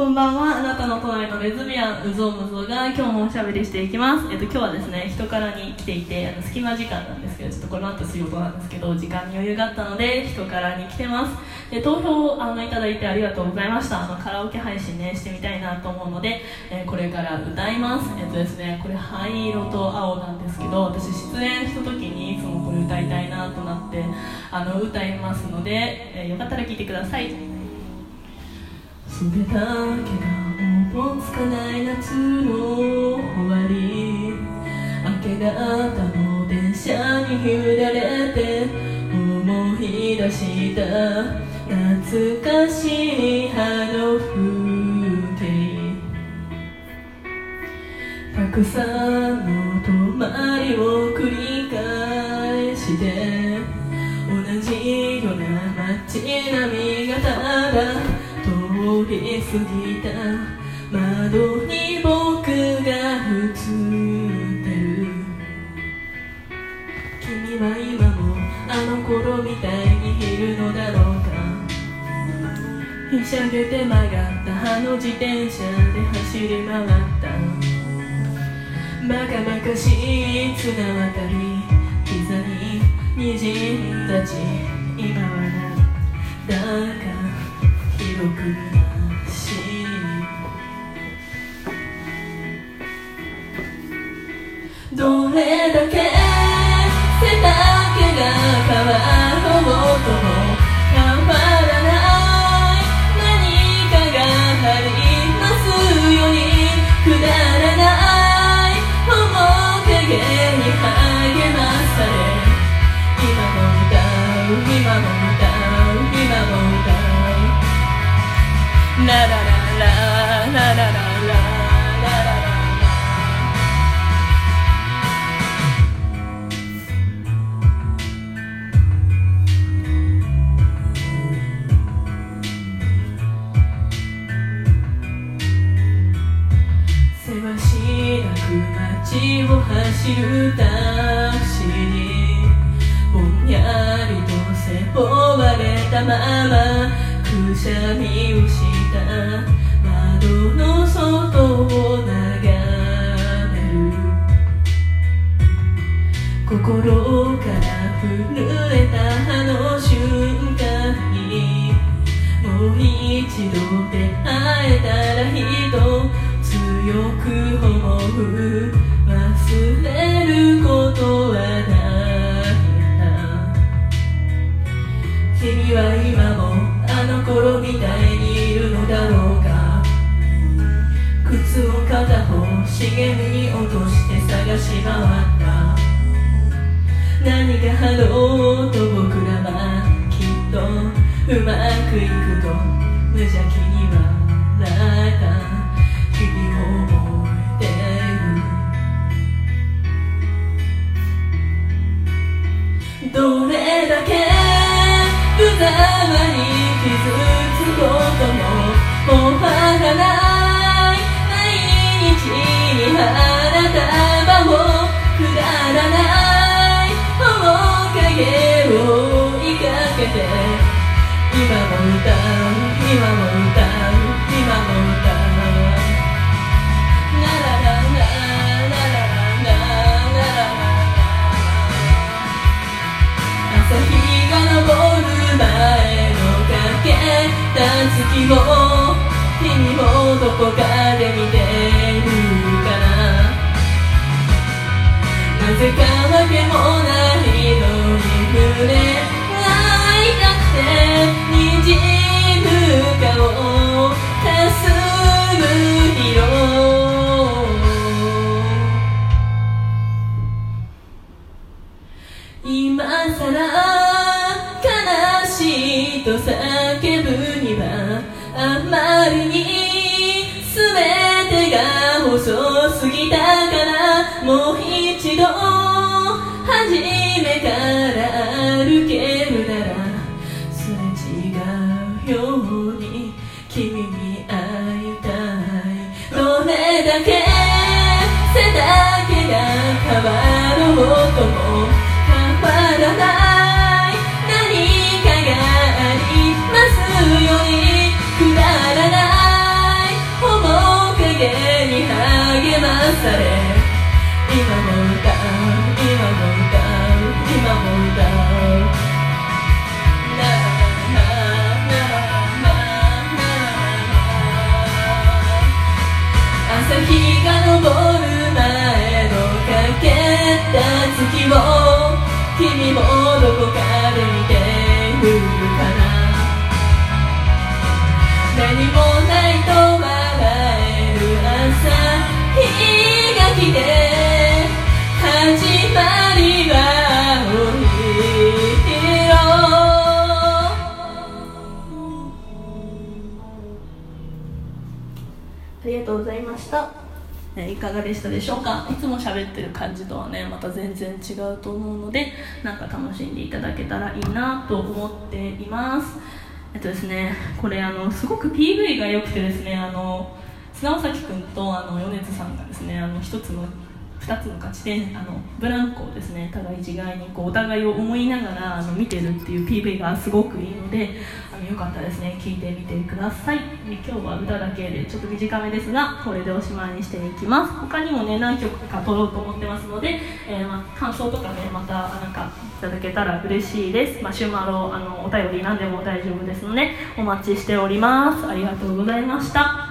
こんばんは。あなたの隣のレズビアンうぞうむぞが今日もおしゃべりしていきます、えっと、今日はですね人からに来ていてあの隙間時間なんですけどちょっとこの後仕事なんですけど時間に余裕があったので人からに来てます。で投票をあのいただいてありがとうございました。あのカラオケ配信ねしてみたいなと思うので、えーこれから歌います。えっとですねこれ灰色と青なんですけど私出演した時にいつもこれ歌いたいなとなってあの歌いますので、えーよかったら聴いてください。それだけがおぼつかない夏の終わり明け方の電車に揺られて思い出した懐かしいあの風景たくさんの泊まりを繰り返して同じような街並みがただ通り過ぎた窓に僕が映ってる君は今もあの頃みたいにいるのだろうかひしゃげて曲がったあの自転車で走り回ったバカバカしい綱渡り膝に滲んだ血走る。タクシーにぼんやりと背負われたままくしゃみをした窓の外を眺める。心から震えたあの瞬間にもう一度出会えたらいいと強く思う茂みに落として探し回った。何があろうと僕らはきっとうまくいくと無邪気に笑えた今も歌う今も歌う今も歌う朝日が昇る前の崖断月を君もどこかで見てるからなぜかわけもないあまりに全てが細すぎたからもう一度初めから歩けるならすれ違うように君に会い。たいどれだけが昇る前のかけた月を君もどこかで見ているかな何もないと笑える朝日が来て始まりはありがとうございました。いかがでしたでしょうか？いつも喋ってる感じとはねまた全然違うと思うのでなんか楽しんでいただけたらいいなと思っています。えっとですねこれあのすごく PV が良くてですねあの砂尾崎君とあの米津さんがですねあの一つの2つの勝ち点あのブランコをですね互い違いにこうお互いを思いながらあの見てるっていう PV がすごくいいのであのよかったですね。聞いてみてください。で今日は歌だけでちょっと短めですがこれでおしまいにしていきます。他にもね何曲か撮ろうと思ってますので、えー、ま、感想とかねまたなんかいただけたら嬉しいです、まあ、シューマロあのお便り何でも大丈夫ですのでお待ちしております。ありがとうございました。